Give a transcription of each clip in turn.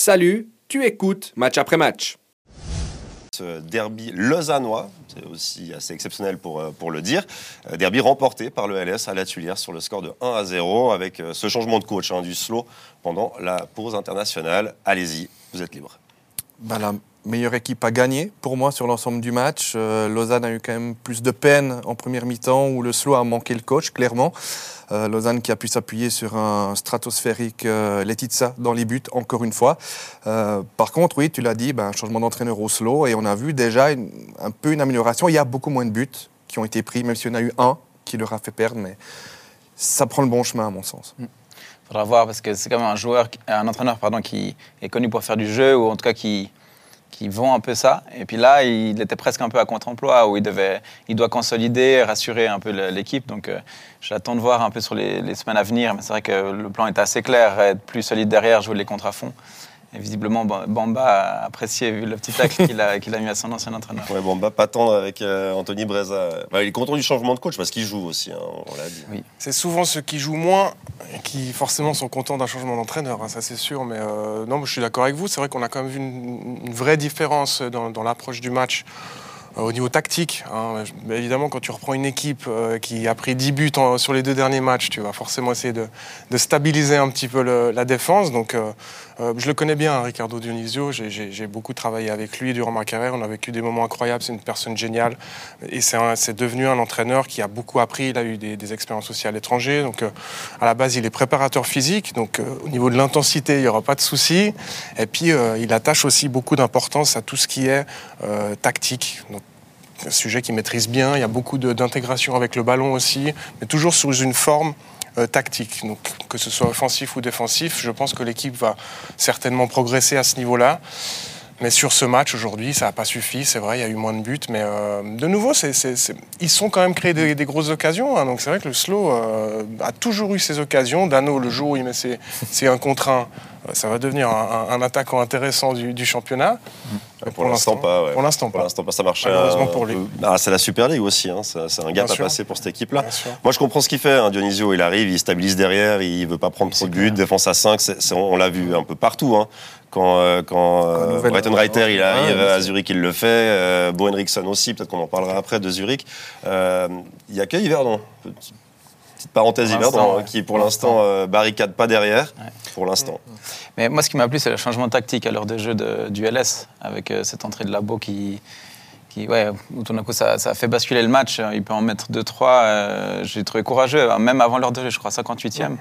Salut, tu écoutes match après match. Ce derby lausannois, c'est aussi assez exceptionnel pour, euh, pour le dire. Euh, derby remporté par le LS à la Tuilière sur le score de 1 à 0 avec euh, ce changement de coach hein, du slow pendant la pause internationale. Allez-y, vous êtes libre. Bah, la meilleure équipe à gagner pour moi sur l'ensemble du match. Euh, Lausanne a eu quand même plus de peine en première mi-temps où le slow a manqué le coach, clairement. Euh, Lausanne qui a pu s'appuyer sur un stratosphérique euh, Letizia dans les buts, encore une fois. Euh, par contre, oui, tu l'as dit, ben, changement d'entraîneur au slow et on a vu déjà un peu une amélioration. Il y a beaucoup moins de buts qui ont été pris, même s'il y en a eu un qui leur a fait perdre, mais ça prend le bon chemin à mon sens. faudra voir parce que c'est quand même un joueur, un entraîneur pardon, qui est connu pour faire du jeu ou en tout cas qui, qui vend un peu ça. Et puis là, il était presque un peu à contre-emploi où il, doit consolider, rassurer un peu l'équipe. Donc euh, j'attends de voir un peu sur les, les semaines à venir. Mais c'est vrai que le plan est assez clair, être plus solide derrière, jouer les contre à fond. Et visiblement, Ba- Bamba a apprécié vu le petit tacle qu'il a, mis à son ancien entraîneur. Ouais, bon, bah, pas tendre avec euh, Anthony Breza. Bah, il est content du changement de coach parce qu'il joue aussi, hein, on l'a dit. C'est souvent ceux qui jouent moins qui forcément sont contents d'un changement d'entraîneur, hein, ça c'est sûr. Mais euh, non, je suis d'accord avec vous. C'est vrai qu'on a quand même vu une, une vraie différence dans, dans l'approche du match au niveau tactique. hein. Mais évidemment, quand tu reprends une équipe euh, qui a pris 10 buts sur les deux derniers matchs, tu vas forcément essayer de, stabiliser un petit peu la défense. Donc, euh, euh, je le connais bien, hein, Ricardo Dionisio. J'ai- beaucoup travaillé avec lui durant ma carrière. On a vécu des moments incroyables. C'est une personne géniale. Et c'est devenu un entraîneur qui a beaucoup appris. Il a eu des, des expériences aussi à l'étranger. Donc, euh, à la base, il est préparateur physique. Donc, euh, au niveau de l'intensité, il n'y aura pas de souci. Et puis, euh, il attache aussi beaucoup d'importance à tout ce qui est euh, tactique. Donc, un sujet qu'il maîtrise bien. Il y a beaucoup d'intégration avec le ballon aussi, mais toujours sous une forme euh, tactique. Donc, que ce soit offensif ou défensif, je pense que l'équipe va certainement progresser à ce niveau-là. Mais sur ce match aujourd'hui, ça n'a pas suffi. C'est vrai, il y a eu moins de buts. Mais euh, de nouveau, ils sont quand même créés des, grosses occasions. hein. donc c'est vrai que le slow euh, a toujours eu ses occasions. Dano, le jour où il met ses, ses un contre un, euh, ça va devenir un, attaquant intéressant du, du championnat. Mais Pour l'instant, pas. ouais. Pour l'instant, Pour pas. l'instant, pas. Ça marche. Malheureusement pour lui. peu- Ah, c'est la Super League aussi. hein. C'est un gap à passer pour cette équipe-là. Moi, je comprends ce qu'il fait. hein. Dionisio, il arrive, il stabilise derrière, il veut pas prendre trop de buts, défense à 5. c'est- c'est- on l'a vu un peu partout. hein. Quand, euh, quand euh, Reiter il arrive à. Zurich, il le fait. Euh, Bo Henriksen aussi, peut-être qu'on en parlera après de Zurich. Euh, Il y a que Yverdon. Petit- Petite parenthèse hein, ouais. qui pour l'instant euh, barricade pas derrière. Ouais. Pour l'instant. Mais moi, ce qui m'a plu, c'est le changement tactique à l'heure de jeu de- du LS, avec euh, cette entrée de Labo qui, qui ouais, où tout d'un coup, ça, ça a fait basculer le match. Il peut en mettre 2-3. euh, J'ai trouvé courageux, hein, même avant l'heure de jeu, je crois 58e, de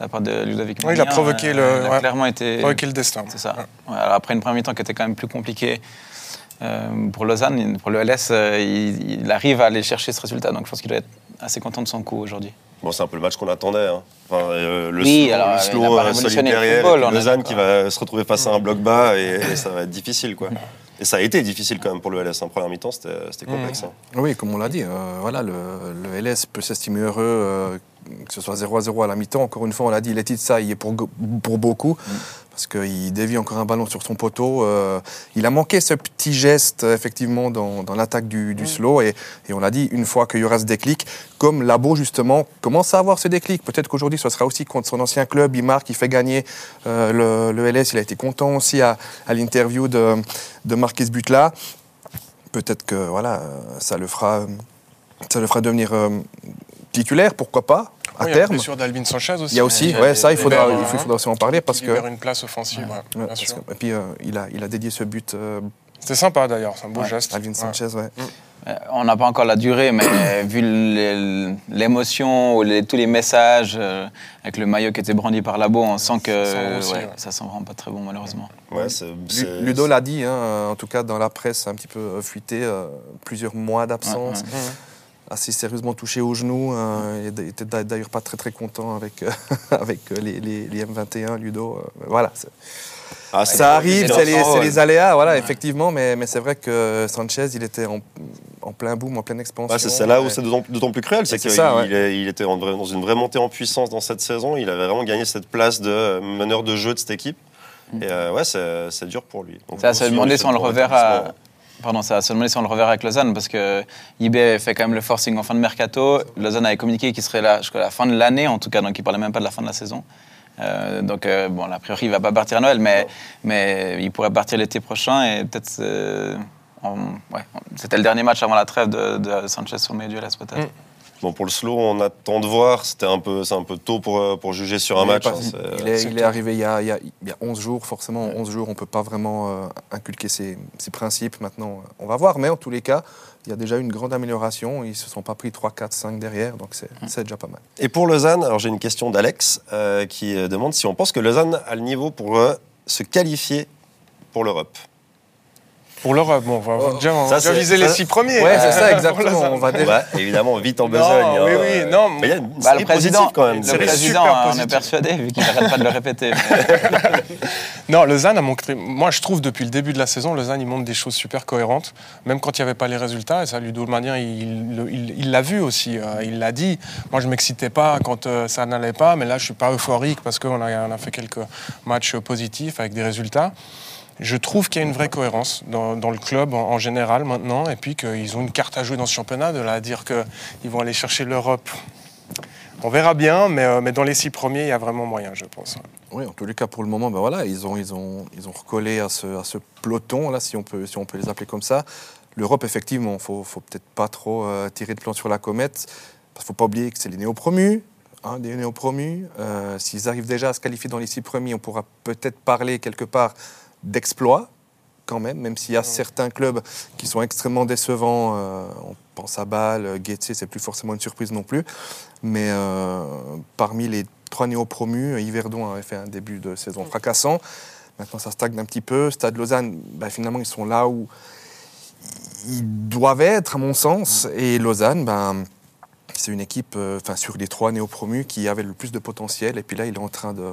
la part de Ludovic Oui, il a Magnin, provoqué euh, le- Il a ouais. clairement été. Provoquer le destin. C'est ça. Ouais. Ouais, alors après une première mi-temps qui était quand même plus compliquée euh, pour Lausanne, pour le LS, euh, il, il arrive à aller chercher ce résultat. Donc je pense qu'il doit être assez content de son coup aujourd'hui. Bon, c'est un peu le match qu'on attendait. hein. Enfin, euh, le Oui, slow, alors, le slow, euh, le football, puis Lausanne qui va se retrouver face à un bloc bas et, et ça va être difficile. Quoi. Et ça a été difficile quand même pour le LS. En première mi-temps, c'était complexe. hein. Oui, comme on l'a dit, euh, voilà, le, le LS peut s'estimer heureux euh, que ce soit 0 à 0 à la mi-temps. Encore une fois, on l'a dit, Letizia y est pour, pour beaucoup, parce qu'il dévie encore un ballon sur son poteau. euh, il a manqué ce petit geste, effectivement, dans, dans l'attaque du, du slow. Et, et on l'a dit, une fois qu'il y aura ce déclic, comme Labo, justement, commence à avoir ce déclic. Peut-être qu'aujourd'hui, ce sera aussi contre son ancien club. Il marque, il fait gagner euh, le, le LS. Il a été content aussi à, à l'interview de, de Marquis Butla. Peut-être que voilà, ça le fera, ça le fera devenir euh, titulaire, pourquoi pas, à Oui, terme. d'Alvin Sanchez aussi. Il y a aussi, hein, ouais, ça, il faudra, il faut- il hein, faudra aussi en parler parce qui que. une place offensive, ouais, Ouais, bien parce sûr. que- et puis euh, il, a, il a dédié ce but, euh, C'était sympa d'ailleurs, c'est un beau Ouais, geste. Alvin. Sanchez, ouais. Euh, On n'a pas encore la durée, mais vu l'émotion ou les- tous les messages euh, avec le maillot qui était brandi par Labo, on sent que Ça sent aussi, ouais, ouais. ça sent vraiment pas très bon malheureusement. Ludo l'a dit, hein, en tout cas dans la presse, un petit peu fuité, euh, plusieurs mois d'absence, Ouais, assez sérieusement touché au genou. euh, il était d'a- d'ailleurs pas très très content avec, euh, avec euh, les, les- les M21, Ludo. euh, voilà, Ah, ça arrive, c'est les, aléas, voilà, Ouais. effectivement, mais, mais c'est vrai que Sanchez, il était en, en plein boom, en pleine expansion. Ouais, c'est là où c'est d'autant plus cruel, c'est qu'il ouais. il était dans une vraie montée en puissance dans cette saison. Il avait vraiment gagné cette place de meneur de jeu de cette équipe. Et euh, ouais, c'est dur pour lui. Donc, Ça se demander on le reverra. Pardon, ça va se demander si on le reverra avec Lausanne parce que IB fait quand même le forcing en fin de mercato. Lausanne avait communiqué qu'il serait là jusqu'à la fin de l'année en tout cas, donc il parlait même pas de la fin de la saison. Euh, donc, euh, bon, a priori, il ne va pas partir à Noël, mais, mais il pourrait partir l'été prochain et peut-être. euh, ouais, C'était le dernier match avant la trêve de, Sanchez sur le milieu peut-être. Mm. Bon, pour le slow, on attend de voir. C'était un peu, c'est un peu tôt pour, euh, pour juger sur un Il est match. pas- hein, il, est, il arrivé il y, a, il, y a, il y a 11 jours, forcément, 11 jours, on ne peut pas vraiment euh, inculquer ses, ses principes. Maintenant, on va voir, mais en tous les cas, il y a déjà une grande amélioration. Ils ne se sont pas pris 3, 4, 5 derrière, donc c'est déjà pas mal. Et pour Lausanne, alors j'ai une question d'Alex euh, qui demande si on pense que Lausanne a le niveau pour euh, se qualifier pour l'Europe. Pour l'Europe, bon, on va Oh, déjà, on ça, déjà viser ça- les six premiers. Ouais, c'est ça, exactement. On va déjà- Ouais, évidemment, vite en Non, besogne. hein, oui, oui, euh, non, Mais il y a une Bah, série le président, positive quand même. le président super on est persuadé, vu qu'il n'arrête pas de le répéter. Non, Lausanne a montré. Moi, je trouve depuis le début de la saison, Lausanne, il montre des choses super cohérentes, même quand il n'y avait pas les résultats. Et ça, Ludo Manien, il l'a il, il l'a vu aussi. euh, il l'a dit. Moi, je m'excitais pas quand euh, ça n'allait pas, mais là, je suis pas euphorique parce qu'on a, on a fait quelques matchs positifs avec des résultats. Je trouve qu'il y a une vraie cohérence dans, le club en, général maintenant, et puis qu'ils ont une carte à jouer dans ce championnat, de là à dire qu'ils vont aller chercher l'Europe. On verra bien, mais, euh, dans les six premiers, il y a vraiment moyen, je pense. Oui, en tous les cas, pour le moment, ben ils ont, recollé à ce, peloton, si on, peut, les appeler comme ça. L'Europe, effectivement, il faut, faut peut-être pas trop euh, tirer de plan sur la comète, parce qu'il faut pas oublier que c'est les néo-promus. hein, des néo-promus. Euh, S'ils arrivent déjà à se qualifier dans les six premiers, on pourra peut-être parler quelque part d'exploit, quand même, même s'il y a certains clubs qui sont extrêmement décevants. euh, on pense à Bâle, Guettier, c'est plus forcément une surprise non plus. Mais euh, parmi les trois néo-promus, Yverdon avait fait un début de saison fracassant. Maintenant, ça stagne un petit peu. Stade Lausanne, bah, finalement, ils sont là où ils doivent être, à mon sens. Et Lausanne, ben, c'est une équipe, euh, enfin, sur les trois néo-promus, qui avait le plus de potentiel. Et puis là, il est en train de,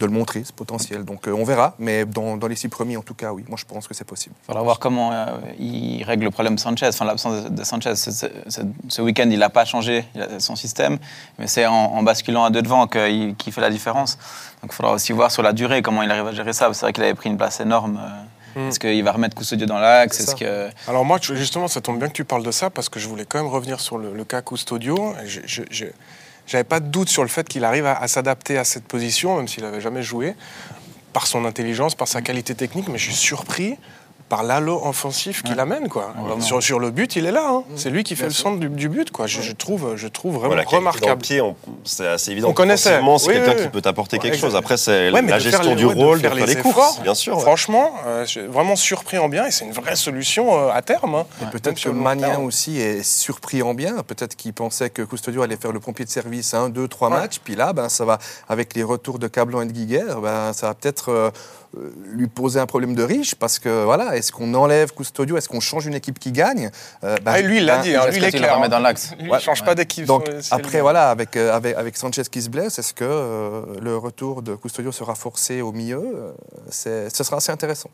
de le montrer, ce potentiel. Donc, euh, on verra. Mais dans, dans les six premiers, en tout cas, oui. Moi, je pense que c'est possible. Il faudra voir comment euh, il règle le problème Sanchez, enfin l'absence de, Sanchez. Ce, week-end, il n'a pas changé son système, mais c'est en, basculant à deux devant qu'il fait la différence. Donc il faudra aussi voir sur la durée comment il arrive à gérer ça. C'est vrai qu'il avait pris une place énorme. Mm. Est-ce qu'il va remettre Custodio dans l'axe? Est-ce que... Alors moi, justement, ça tombe bien que tu parles de ça parce que je voulais quand même revenir sur le, le cas Custodio. Je- J'avais pas de doute sur le fait qu'il arrive à, à s'adapter à cette position, même s'il n'avait jamais joué, par son intelligence, par sa qualité technique. Mais je suis surpris par l'halo offensif qu'il Ouais. amène. Quoi. Sur, sur le but, il est là. hein. C'est lui qui fait le centre du, du but. Quoi. Je, je trouve, je trouve vraiment Voilà, remarquable. pied, c'est assez évident. On connaissait. C'est Oui, quelqu'un oui, qui peut t'apporter Ouais, quelque chose. Après, c'est la gestion les- du rôle, de faire faire les les courses, efforts. bien sûr. ouais. Franchement, euh, vraiment surpris en bien et c'est une vraie solution euh, à terme. hein. Et peut-être que Manien terme. aussi est surpris en bien. Peut-être qu'il pensait que Custodio allait faire le pompier de service un, deux, trois Ouais. matchs. Puis là, ben, ça va, avec les retours de Cablan et de Guiguer, ben, ça va peut-être euh, euh, lui poser un problème de riche. Parce que voilà, est-ce qu'on enlève Custodio Est-ce qu'on change une équipe qui gagne Euh, ben, Ah, lui, il l'a ben, dit, hein, lui, il est clair. hein. dans l'axe Lui, Ouais. il change pas d'équipe. Donc elle après, voilà, avec, euh, avec, avec Sanchez qui se blesse, est-ce que euh, le retour de Custodio sera forcé au milieu Euh, c'est- Ce sera assez intéressant.